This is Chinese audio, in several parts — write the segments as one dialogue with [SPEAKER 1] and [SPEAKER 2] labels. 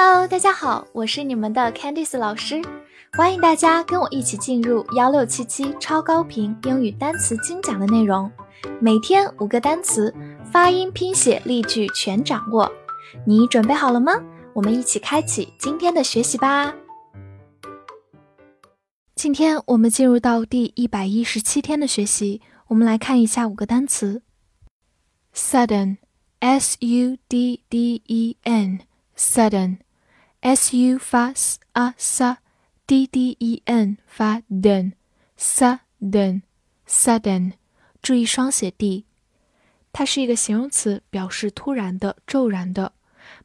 [SPEAKER 1] Hello，大家好，我是你们的 Candice 老师，欢迎大家跟我一起进入幺六七七超高频英语单词精讲的内容，每天五个单词，发音、拼写、例句全掌握，你准备好了吗？我们一起开启今天的学习吧。今天我们进入到第一百一十七天的学习，我们来看一下五个单词：sudden，s u d d e n。Sudden，s u 发 s a s，d d e n 发 den，sudden，sudden，注意双写 d，它是一个形容词，表示突然的、骤然的。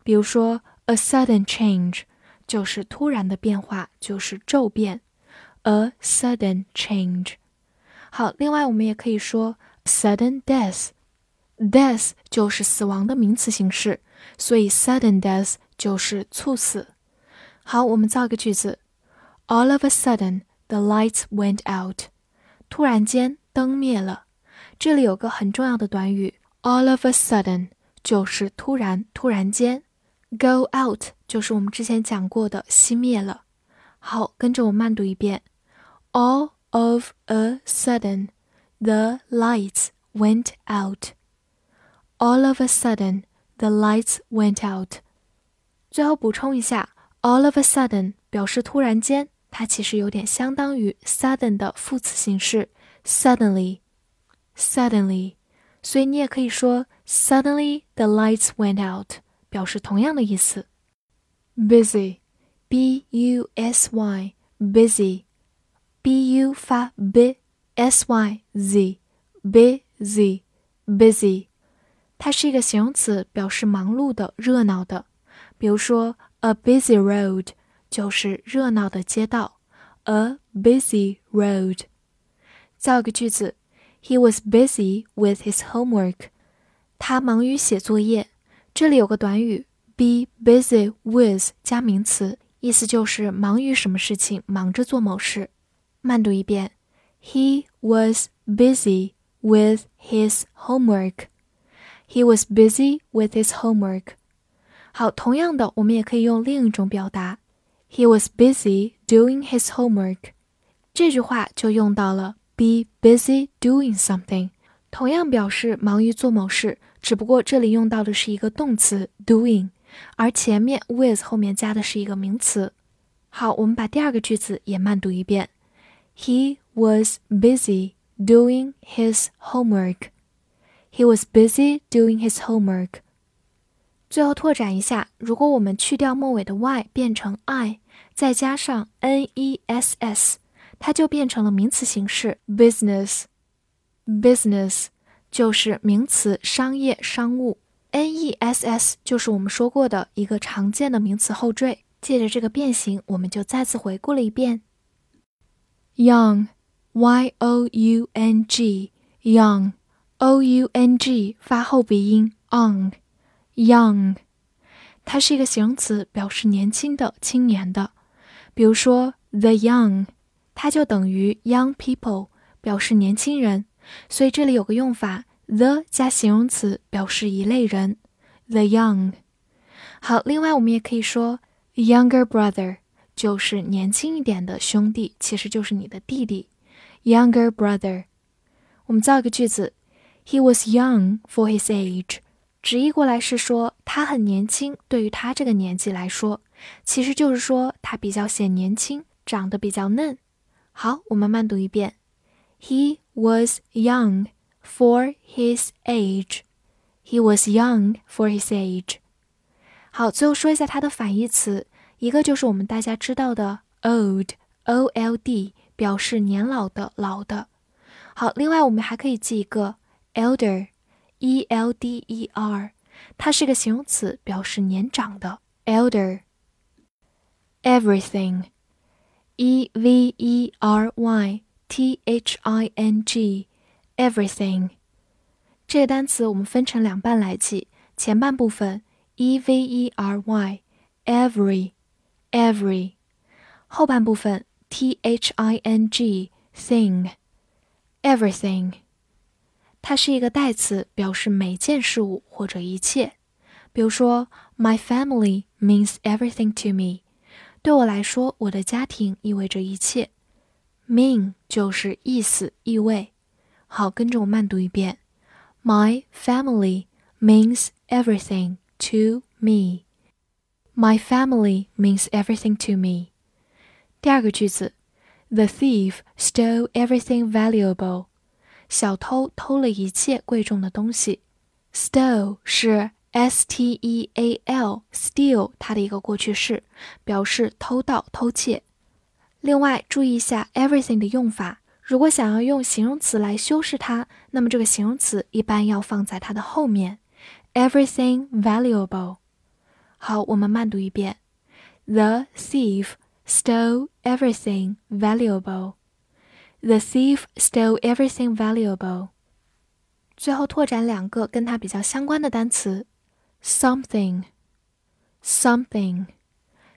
[SPEAKER 1] 比如说，a sudden change 就是突然的变化，就是骤变。a sudden change。好，另外我们也可以说 sudden death，death 就是死亡的名词形式，所以 sudden death。就是猝死。好，我们造个句子：All of a sudden, the lights went out。突然间，灯灭了。这里有个很重要的短语：all of a sudden，就是突然、突然间。Go out 就是我们之前讲过的熄灭了。好，跟着我慢读一遍：All of a sudden, the lights went out. All of a sudden, the lights went out. 最后补充一下，all of a sudden 表示突然间，它其实有点相当于 sudden 的副词形式 suddenly，suddenly，所以你也可以说 suddenly the lights went out，表示同样的意思。busy，b u s y，busy，b u 发 b，s y z，busy，busy，它是一个形容词，表示忙碌的、热闹的。比如说，a busy road 就是热闹的街道，a busy road。造个句子，He was busy with his homework。他忙于写作业。这里有个短语，be busy with 加名词，意思就是忙于什么事情，忙着做某事。慢读一遍，He was busy with his homework。He was busy with his homework。 好，同样的，我们也可以用另一种表达，He was busy doing his homework。这句话就用到了 be busy doing something，同样表示忙于做某事，只不过这里用到的是一个动词 doing，而前面 with 后面加的是一个名词。好，我们把第二个句子也慢读一遍，He was busy doing his homework。He was busy doing his homework。最后拓展一下，如果我们去掉末尾的 y 变成 i，再加上 n e s s，它就变成了名词形式 business。business 就是名词商业商务，n e s s 就是我们说过的一个常见的名词后缀。借着这个变形，我们就再次回顾了一遍。young y o u n g young o u n g 发后鼻音 on。Young，它是一个形容词，表示年轻的、青年的。比如说，the young，它就等于 young people，表示年轻人。所以这里有个用法，the 加形容词，表示一类人。The young。好，另外我们也可以说，younger brother，就是年轻一点的兄弟，其实就是你的弟弟。Younger brother。我们造一个句子，He was young for his age。直译过来是说他很年轻，对于他这个年纪来说，其实就是说他比较显年轻，长得比较嫩。好，我们慢读一遍：He was young for his age. He was young for his age. 好，最后说一下它的反义词，一个就是我们大家知道的 old，o l d，表示年老的、老的。好，另外我们还可以记一个 elder。e l d e r，它是个形容词，表示年长的。elder。everything，e v e r y t h i n g，everything。这个单词我们分成两半来记，前半部分 e v e r y，every，every，后半部分 t h i n g，thing，everything。 它是一个代词，表示每件事物或者一切。 比如说，My family means everything to me。对我来说，我的家庭意味着一切。Mean 就是意思、意味。好，跟着我慢读一遍。My family means everything to me. My family means everything to me. 第二个句子，The thief stole everything valuable. 小偷偷了一切贵重的东西。Stole 是 s t e a l，steal 它的一个过去式，表示偷盗、偷窃。另外，注意一下 everything 的用法。如果想要用形容词来修饰它，那么这个形容词一般要放在它的后面。Everything valuable。好，我们慢读一遍。The thief stole everything valuable. The thief stole everything valuable. 最后拓展两个跟它比较相关的单词：something。something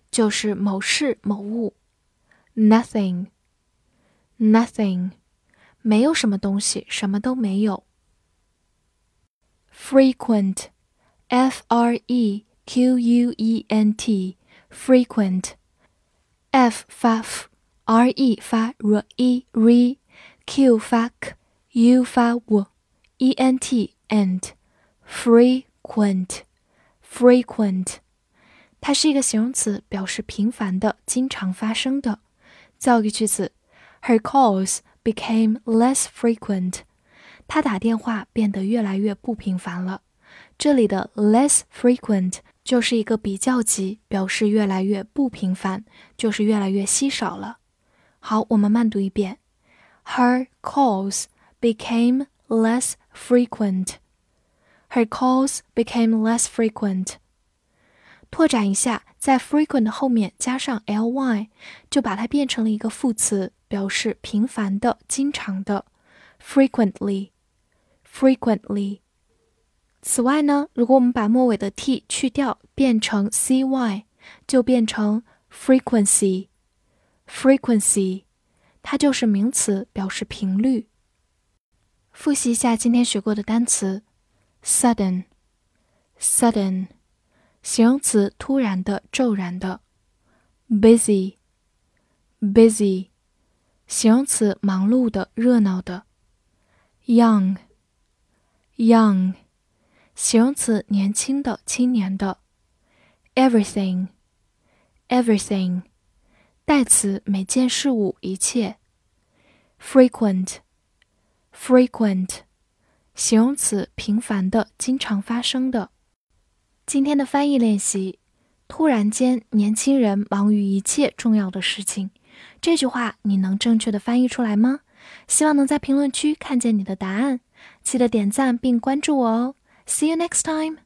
[SPEAKER 1] 就是某事某物。nothing。nothing，没有什么东西，什么都没有。frequent，f r e q u e n t，frequent，f 发 r e 发 r e re，q 发 k，u 发 w，e n t end，frequent，frequent，它是一个形容词，表示频繁的、经常发生的。造个句子。Her calls became less frequent. 她打电话变得越来越不频繁了。这里的 less frequent 就是一个比较级，表示越来越不频繁，就是越来越稀少了。好，我们慢读一遍。Her calls became less frequent. Her calls became less frequent. 拓展一下，在 frequent 后面加上 ly，就把它变成了一个副词。表示频繁的、经常的，frequently，frequently。此外呢，如果我们把末尾的 t 去掉，变成 cy，就变成 Frequency，它就是名词，表示频率。复习一下今天学过的单词：sudden，sudden，形容词，突然的、骤然的；busy，busy。形容词，忙碌的、热闹的。young，young，形容词，年轻的、青年的。everything，everything，代词，每件事物、一切。frequent，frequent，形容词，频繁的、经常发生的。今天的翻译练习：突然间，年轻人忙于一切重要的事情。这句话你能正确的翻译出来吗？希望能在评论区看见你的答案。记得点赞并关注我哦。See you next time.